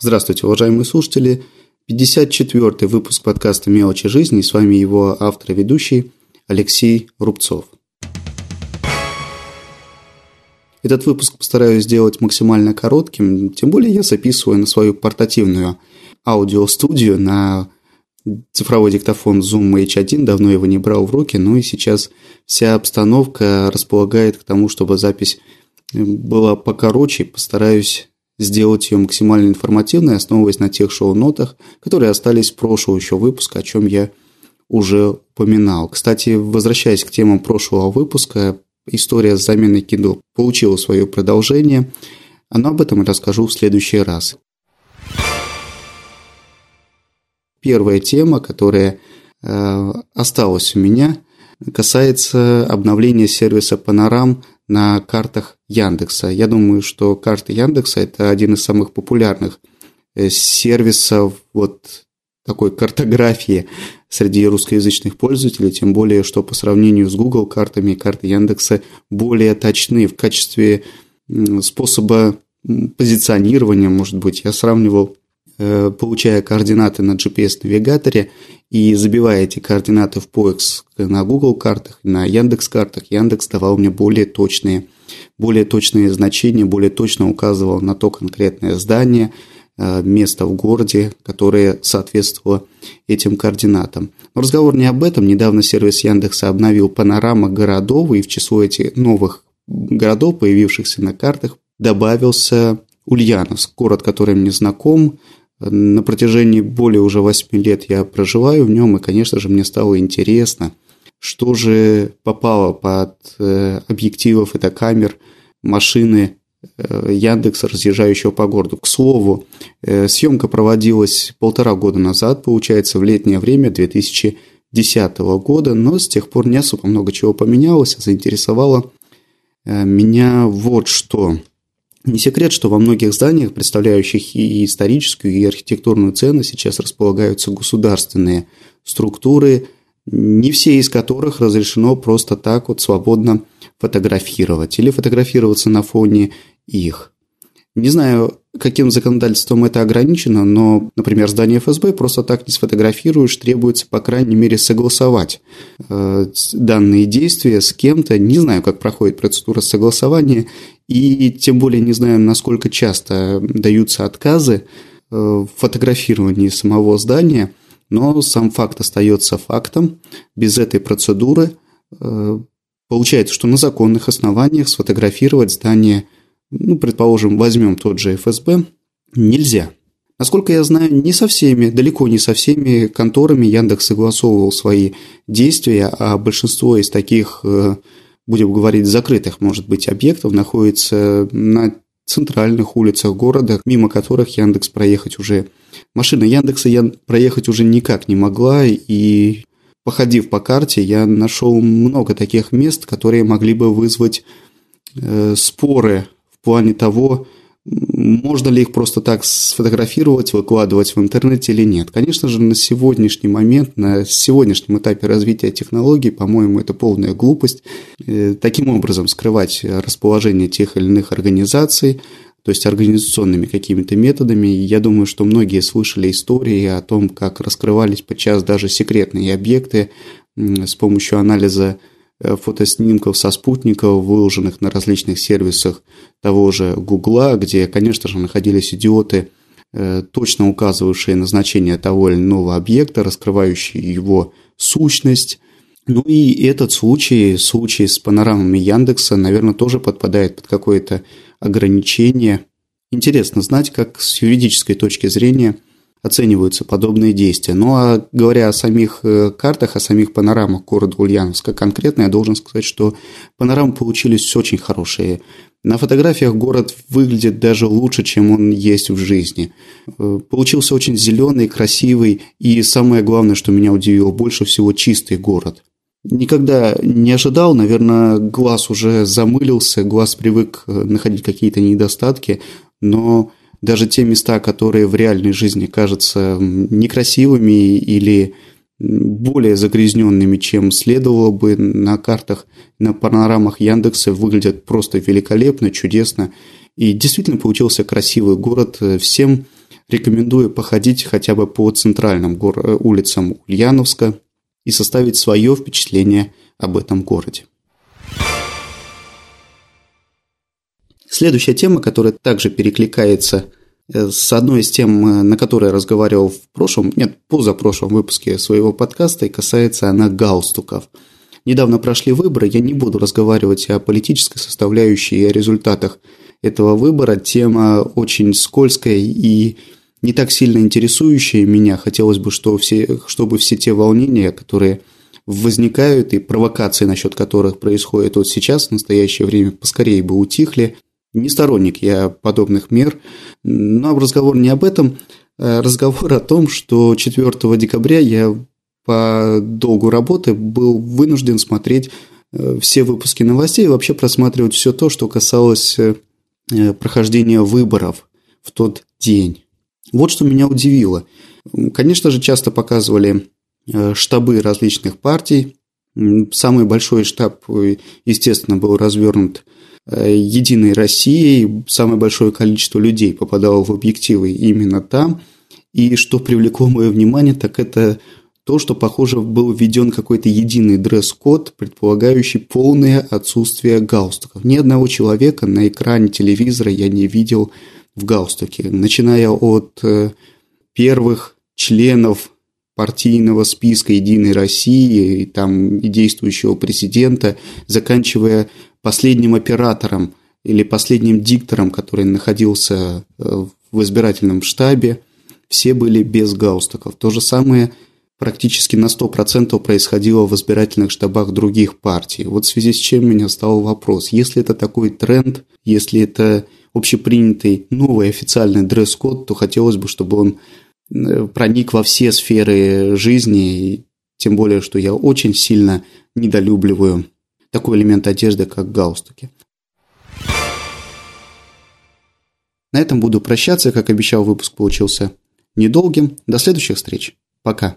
Здравствуйте, уважаемые слушатели. 54-й выпуск подкаста «Мелочи жизни». С вами его автор и ведущий Алексей Рубцов. Этот выпуск постараюсь сделать максимально коротким, тем более я записываю на свою портативную аудиостудию на цифровой диктофон Zoom H1, давно его не брал в руки, ну и сейчас вся обстановка располагает к тому, чтобы запись была покороче, постараюсь сделать ее максимально информативной, основываясь на тех шоу-нотах, которые остались в прошлого еще выпуска, о чем я уже упоминал. Кстати, возвращаясь к темам прошлого выпуска, история с заменой Kindle получила свое продолжение, но об этом расскажу в следующий раз. Первая тема, которая э, осталась у меня, касается обновления сервиса Panorama на картах Яндекса. Я думаю, что карты Яндекса – это один из самых популярных э, сервисов вот такой картографии среди русскоязычных пользователей, тем более, что по сравнению с Google картами карты Яндекса более точны в качестве способа позиционирования, может быть. Я сравнивал, получая координаты на GPS-навигаторе и забивая эти координаты в поиск на Google картах, на Яндекс картах, Яндекс давал мне более точные, более точные значения, более точно указывал на то конкретное здание, э, место в городе, которое соответствовало этим координатам. Но разговор не об этом. Недавно сервис Яндекса обновил панорама городов, и в число этих новых городов, появившихся на картах, добавился Ульяновск, город, который мне знаком, на протяжении более уже 8 лет я проживаю в нем, и, конечно же, мне стало интересно, что же попало под э, объективы фотокамер машины э, Яндекса, разъезжающего по городу. К слову, э, съемка проводилась полтора года назад, получается, в летнее время 2010 года, но с тех пор не особо много чего поменялось, заинтересовало меня вот что – не секрет, что во многих зданиях, представляющих и историческую, и архитектурную ценность, сейчас располагаются государственные структуры, не все из которых разрешено просто так вот свободно фотографировать или фотографироваться на фоне их. Не знаю, каким законодательством это ограничено, но, например, здание ФСБ просто так не сфотографируешь, требуется, по крайней мере, согласовать э, данные действия с кем-то. Не знаю, как проходит процедура согласования, и тем более не знаю, насколько часто даются отказы э, в фотографировании самого здания, но сам факт остается фактом. Без этой процедуры э, получается, что на законных основаниях сфотографировать здание – ну, предположим, возьмем тот же ФСБ, нельзя. Насколько я знаю, не со всеми, далеко не со всеми конторами Яндекс согласовывал свои действия, а большинство из таких, э, будем говорить, закрытых, может быть, объектов находится на центральных улицах города, мимо которых Яндекс проехать уже... Машина Яндекса я проехать уже никак не могла, и походив по карте, я нашел много таких мест, которые могли бы вызвать э, споры плане того, можно ли их просто так сфотографировать, выкладывать в интернете или нет. Конечно же, на сегодняшний момент, на сегодняшнем этапе развития технологий, по-моему, это полная глупость. Э, таким образом скрывать расположение тех или иных организаций, то есть организационными какими-то методами. Я думаю, что многие слышали истории о том, как раскрывались подчас даже секретные объекты с помощью анализа фотоснимков со спутников, выложенных на различных сервисах того же Гугла, где, конечно же, находились идиоты, э, точно указывающие назначение того или иного объекта, раскрывающие его сущность. Ну и этот случай, случай с панорамами Яндекса, наверное, тоже подпадает под какое-то ограничение. Интересно знать, как с юридической точки зрения – оцениваются подобные действия. Ну а говоря о самих э, картах, о самих панорамах города Ульяновска конкретно, я должен сказать, что панорамы получились очень хорошие. На фотографиях город выглядит даже лучше, чем он есть в жизни. Э, получился очень зеленый, красивый и самое главное, что меня удивило, больше всего чистый город. Никогда не ожидал, наверное, глаз уже замылился, глаз привык э, находить какие-то недостатки, но даже те места, которые в реальной жизни кажутся некрасивыми или более загрязненными, чем следовало бы на картах, на панорамах Яндекса, выглядят просто великолепно, чудесно. И действительно получился красивый город. Всем рекомендую походить хотя бы по центральным э, улицам Ульяновска и составить свое впечатление об этом городе. Следующая тема, которая также перекликается э, с одной из тем, э, на которой я разговаривал в прошлом, нет, позапрошлом выпуске своего подкаста, и касается она галстуков. Недавно прошли выборы, я не буду разговаривать о политической составляющей и о результатах этого выбора. Тема очень скользкая и не так сильно интересующая меня. Хотелось бы, что все, чтобы все те волнения, которые возникают и провокации, насчет которых происходят вот сейчас, в настоящее время, поскорее бы утихли. Не сторонник я подобных мер, но разговор не об этом, а разговор о том, что 4 декабря я по долгу работы был вынужден смотреть э, все выпуски новостей и вообще просматривать все то, что касалось э, прохождения выборов в тот день. Вот что меня удивило. Конечно же, часто показывали э, штабы различных партий. Самый большой штаб, естественно, был развернут Единой Россией самое большое количество людей попадало в объективы именно там. И что привлекло мое внимание, так это то, что, похоже, был введен какой-то единый дресс-код, предполагающий полное отсутствие галстуков. Ни одного человека на экране телевизора я не видел в галстуке. Начиная от э, первых членов партийного списка «Единой России», и, там, и действующего президента, заканчивая последним оператором или последним диктором, который находился э, в избирательном штабе, все были без галстуков. То же самое практически на 100% происходило в избирательных штабах других партий. Вот в связи с чем у меня стал вопрос. Если это такой тренд, если это общепринятый новый официальный дресс-код, то хотелось бы, чтобы он э, проник во все сферы жизни, тем более, что я очень сильно недолюбливаю такой элемент одежды, как галстуки. На этом буду прощаться. Как обещал, выпуск получился недолгим. До следующих встреч. Пока.